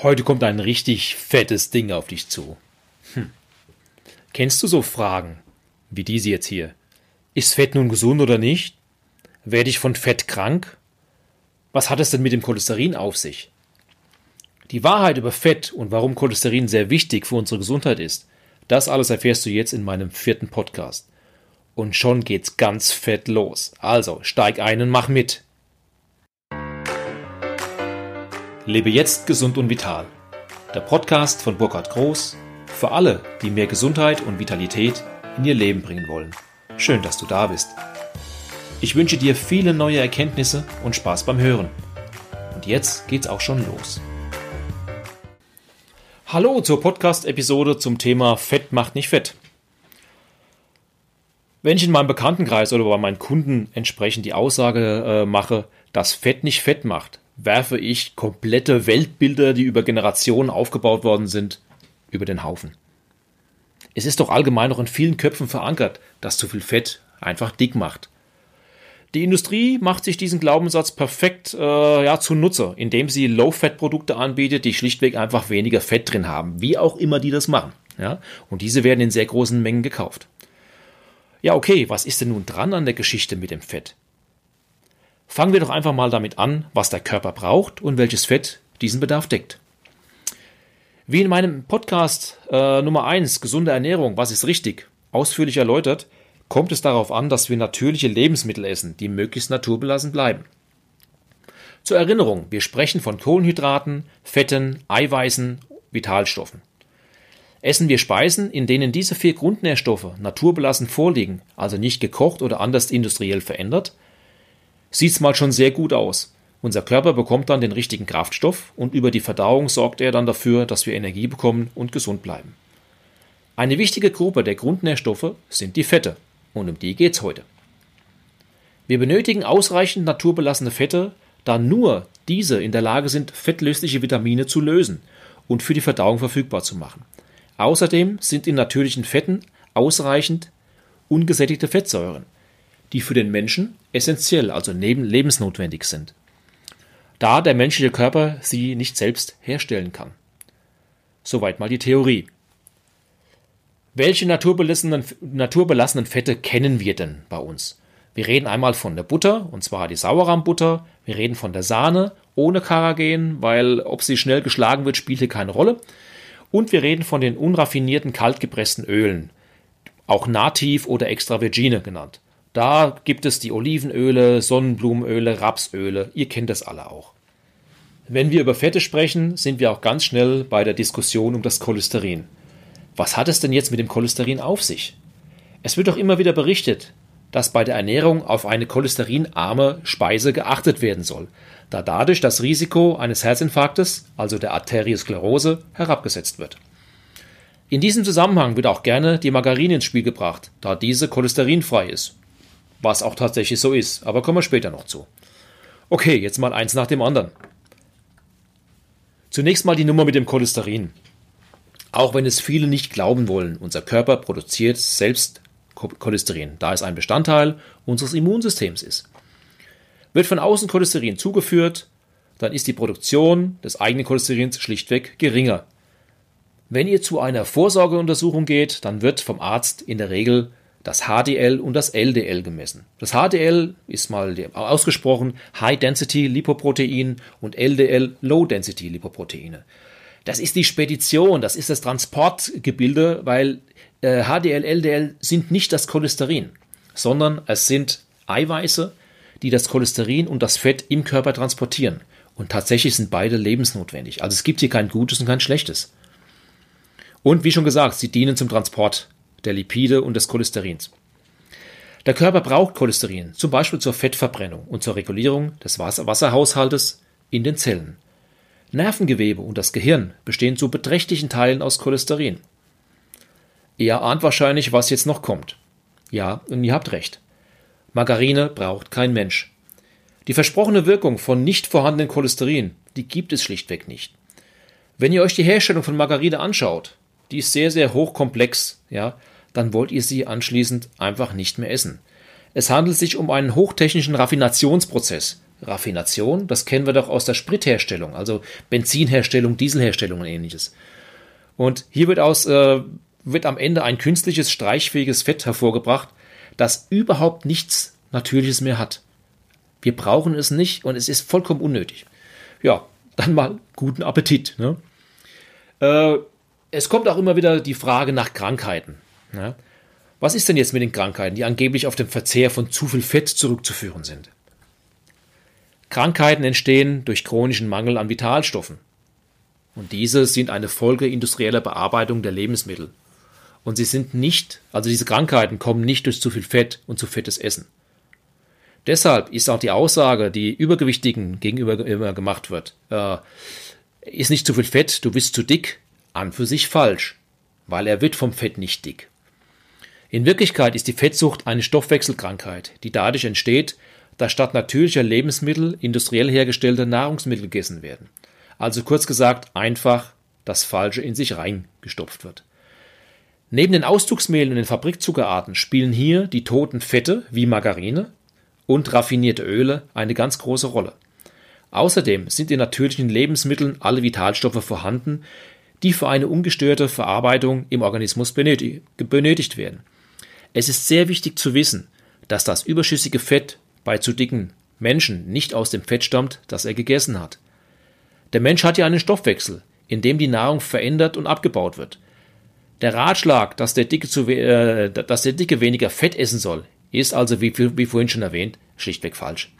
Heute kommt ein richtig fettes Ding auf dich zu. Hm. Kennst du so Fragen wie diese jetzt hier? Ist Fett nun gesund oder nicht? Werde ich von Fett krank? Was hat es denn mit dem Cholesterin auf sich? Die Wahrheit über Fett und warum Cholesterin sehr wichtig für unsere Gesundheit ist, das alles erfährst du jetzt in meinem vierten Podcast. Und schon geht's ganz fett los. Also steig ein und mach mit. Lebe jetzt gesund und vital. Der Podcast von Burkhard Groß für alle, die mehr Gesundheit und Vitalität in ihr Leben bringen wollen. Schön, dass du da bist. Ich wünsche dir viele neue Erkenntnisse und Spaß beim Hören. Und jetzt geht's auch schon los. Hallo zur Podcast-Episode zum Thema Fett macht nicht fett. Wenn ich in meinem Bekanntenkreis oder bei meinen Kunden entsprechend die Aussage äh, mache, dass Fett nicht fett macht, werfe ich komplette Weltbilder, die über Generationen aufgebaut worden sind, über den Haufen. Es ist doch allgemein noch in vielen Köpfen verankert, dass zu viel Fett einfach dick macht. Die Industrie macht sich diesen Glaubenssatz perfekt äh, ja, zunutze, indem sie Low-Fat-Produkte anbietet, die schlichtweg einfach weniger Fett drin haben, wie auch immer die das machen. Ja? Und diese werden in sehr großen Mengen gekauft. Ja, okay, was ist denn nun dran an der Geschichte mit dem Fett? Fangen wir doch einfach mal damit an, was der Körper braucht und welches Fett diesen Bedarf deckt. Wie in meinem Podcast äh, Nummer 1, gesunde Ernährung, was ist richtig, ausführlich erläutert, kommt es darauf an, dass wir natürliche Lebensmittel essen, die möglichst naturbelassen bleiben. Zur Erinnerung, wir sprechen von Kohlenhydraten, Fetten, Eiweißen, Vitalstoffen. Essen wir Speisen, in denen diese vier Grundnährstoffe naturbelassen vorliegen, also nicht gekocht oder anders industriell verändert, sieht's mal schon sehr gut aus. Unser Körper bekommt dann den richtigen Kraftstoff und über die Verdauung sorgt er dann dafür, dass wir Energie bekommen und gesund bleiben. Eine wichtige Gruppe der Grundnährstoffe sind die Fette und um die geht's heute. Wir benötigen ausreichend naturbelassene Fette, da nur diese in der Lage sind, fettlösliche Vitamine zu lösen und für die Verdauung verfügbar zu machen. Außerdem sind in natürlichen Fetten ausreichend ungesättigte Fettsäuren, die für den Menschen essentiell, also lebensnotwendig sind, da der menschliche Körper sie nicht selbst herstellen kann. Soweit mal die Theorie. Welche naturbelassenen, naturbelassenen Fette kennen wir denn bei uns? Wir reden einmal von der Butter, und zwar die Sauerrahmbutter. Wir reden von der Sahne ohne Karagen, weil ob sie schnell geschlagen wird, spielt hier keine Rolle. Und wir reden von den unraffinierten kaltgepressten Ölen, auch nativ oder extra virgine genannt. Da gibt es die Olivenöle, Sonnenblumenöle, Rapsöle, ihr kennt das alle auch. Wenn wir über Fette sprechen, sind wir auch ganz schnell bei der Diskussion um das Cholesterin. Was hat es denn jetzt mit dem Cholesterin auf sich? Es wird doch immer wieder berichtet, dass bei der Ernährung auf eine cholesterinarme Speise geachtet werden soll, da dadurch das Risiko eines Herzinfarktes, also der Arteriosklerose, herabgesetzt wird. In diesem Zusammenhang wird auch gerne die Margarine ins Spiel gebracht, da diese cholesterinfrei ist was auch tatsächlich so ist, aber kommen wir später noch zu. Okay, jetzt mal eins nach dem anderen. Zunächst mal die Nummer mit dem Cholesterin. Auch wenn es viele nicht glauben wollen, unser Körper produziert selbst Cholesterin, da es ein Bestandteil unseres Immunsystems ist. Wird von außen Cholesterin zugeführt, dann ist die Produktion des eigenen Cholesterins schlichtweg geringer. Wenn ihr zu einer Vorsorgeuntersuchung geht, dann wird vom Arzt in der Regel das HDL und das LDL gemessen. Das HDL ist mal ausgesprochen High Density Lipoprotein und LDL Low Density Lipoproteine. Das ist die Spedition, das ist das Transportgebilde, weil äh, HDL, LDL sind nicht das Cholesterin, sondern es sind Eiweiße, die das Cholesterin und das Fett im Körper transportieren. Und tatsächlich sind beide lebensnotwendig. Also es gibt hier kein gutes und kein schlechtes. Und wie schon gesagt, sie dienen zum Transport der Lipide und des Cholesterins. Der Körper braucht Cholesterin, zum Beispiel zur Fettverbrennung und zur Regulierung des Wasser Wasserhaushaltes in den Zellen. Nervengewebe und das Gehirn bestehen zu beträchtlichen Teilen aus Cholesterin. Ihr ahnt wahrscheinlich, was jetzt noch kommt. Ja, und ihr habt recht. Margarine braucht kein Mensch. Die versprochene Wirkung von nicht vorhandenen Cholesterin, die gibt es schlichtweg nicht. Wenn ihr euch die Herstellung von Margarine anschaut, die ist sehr, sehr hochkomplex, ja, dann wollt ihr sie anschließend einfach nicht mehr essen. Es handelt sich um einen hochtechnischen Raffinationsprozess, Raffination, das kennen wir doch aus der Spritherstellung, also Benzinherstellung, Dieselherstellung und ähnliches. Und hier wird aus, äh, wird am Ende ein künstliches, streichfähiges Fett hervorgebracht, das überhaupt nichts Natürliches mehr hat. Wir brauchen es nicht und es ist vollkommen unnötig. Ja, dann mal guten Appetit. Ne? Äh, es kommt auch immer wieder die Frage nach Krankheiten. Ne? Was ist denn jetzt mit den Krankheiten, die angeblich auf den Verzehr von zu viel Fett zurückzuführen sind? Krankheiten entstehen durch chronischen Mangel an Vitalstoffen. Und diese sind eine Folge industrieller Bearbeitung der Lebensmittel. Und sie sind nicht, also diese Krankheiten kommen nicht durch zu viel Fett und zu fettes Essen. Deshalb ist auch die Aussage, die Übergewichtigen gegenüber immer gemacht wird, äh, ist nicht zu viel Fett, du bist zu dick, an für sich falsch, weil er wird vom Fett nicht dick. In Wirklichkeit ist die Fettsucht eine Stoffwechselkrankheit, die dadurch entsteht, dass statt natürlicher Lebensmittel industriell hergestellte Nahrungsmittel gegessen werden. Also kurz gesagt, einfach das Falsche in sich reingestopft wird. Neben den Auszugsmehlen und den Fabrikzuckerarten spielen hier die toten Fette wie Margarine und raffinierte Öle eine ganz große Rolle. Außerdem sind in natürlichen Lebensmitteln alle Vitalstoffe vorhanden, die für eine ungestörte Verarbeitung im Organismus benötigt werden. Es ist sehr wichtig zu wissen, dass das überschüssige Fett bei zu dicken Menschen nicht aus dem Fett stammt, das er gegessen hat. Der Mensch hat ja einen Stoffwechsel, in dem die Nahrung verändert und abgebaut wird. Der Ratschlag, dass der Dicke, zu, äh, dass der Dicke weniger Fett essen soll, ist also, wie, wie vorhin schon erwähnt, schlichtweg falsch.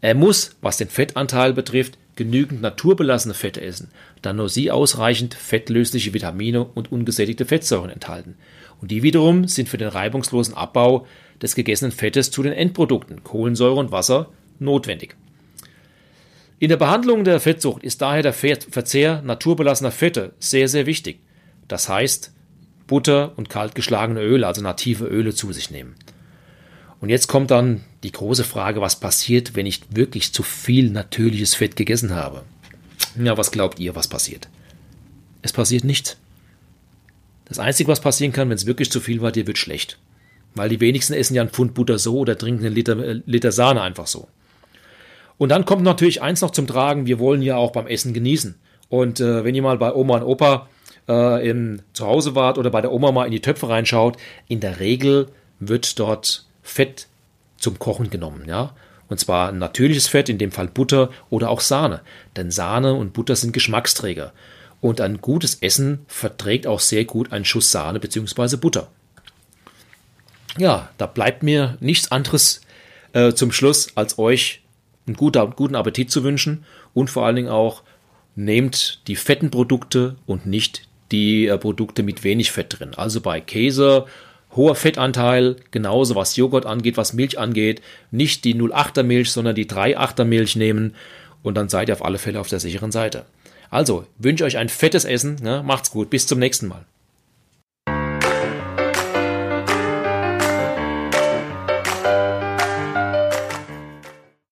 Er muss, was den Fettanteil betrifft, genügend naturbelassene Fette essen, da nur sie ausreichend fettlösliche Vitamine und ungesättigte Fettsäuren enthalten. Und die wiederum sind für den reibungslosen Abbau des gegessenen Fettes zu den Endprodukten Kohlensäure und Wasser notwendig. In der Behandlung der Fettsucht ist daher der Verzehr naturbelassener Fette sehr, sehr wichtig. Das heißt, Butter und kaltgeschlagene Öle, also native Öle zu sich nehmen. Und jetzt kommt dann die große Frage, was passiert, wenn ich wirklich zu viel natürliches Fett gegessen habe? Ja, was glaubt ihr, was passiert? Es passiert nichts. Das Einzige, was passieren kann, wenn es wirklich zu viel war, dir wird schlecht. Weil die wenigsten essen ja einen Pfund Butter so oder trinken einen Liter, äh, Liter Sahne einfach so. Und dann kommt natürlich eins noch zum Tragen, wir wollen ja auch beim Essen genießen. Und äh, wenn ihr mal bei Oma und Opa äh, in, zu Hause wart oder bei der Oma mal in die Töpfe reinschaut, in der Regel wird dort Fett zum Kochen genommen, ja. Und zwar natürliches Fett, in dem Fall Butter oder auch Sahne. Denn Sahne und Butter sind Geschmacksträger. Und ein gutes Essen verträgt auch sehr gut einen Schuss Sahne bzw. Butter. Ja, da bleibt mir nichts anderes äh, zum Schluss, als euch einen guter, guten Appetit zu wünschen und vor allen Dingen auch nehmt die fetten Produkte und nicht die äh, Produkte mit wenig Fett drin. Also bei Käse hoher Fettanteil, genauso was Joghurt angeht, was Milch angeht, nicht die 0,8er Milch, sondern die 3,8er Milch nehmen und dann seid ihr auf alle Fälle auf der sicheren Seite. Also, wünsche euch ein fettes Essen, ne? macht's gut, bis zum nächsten Mal.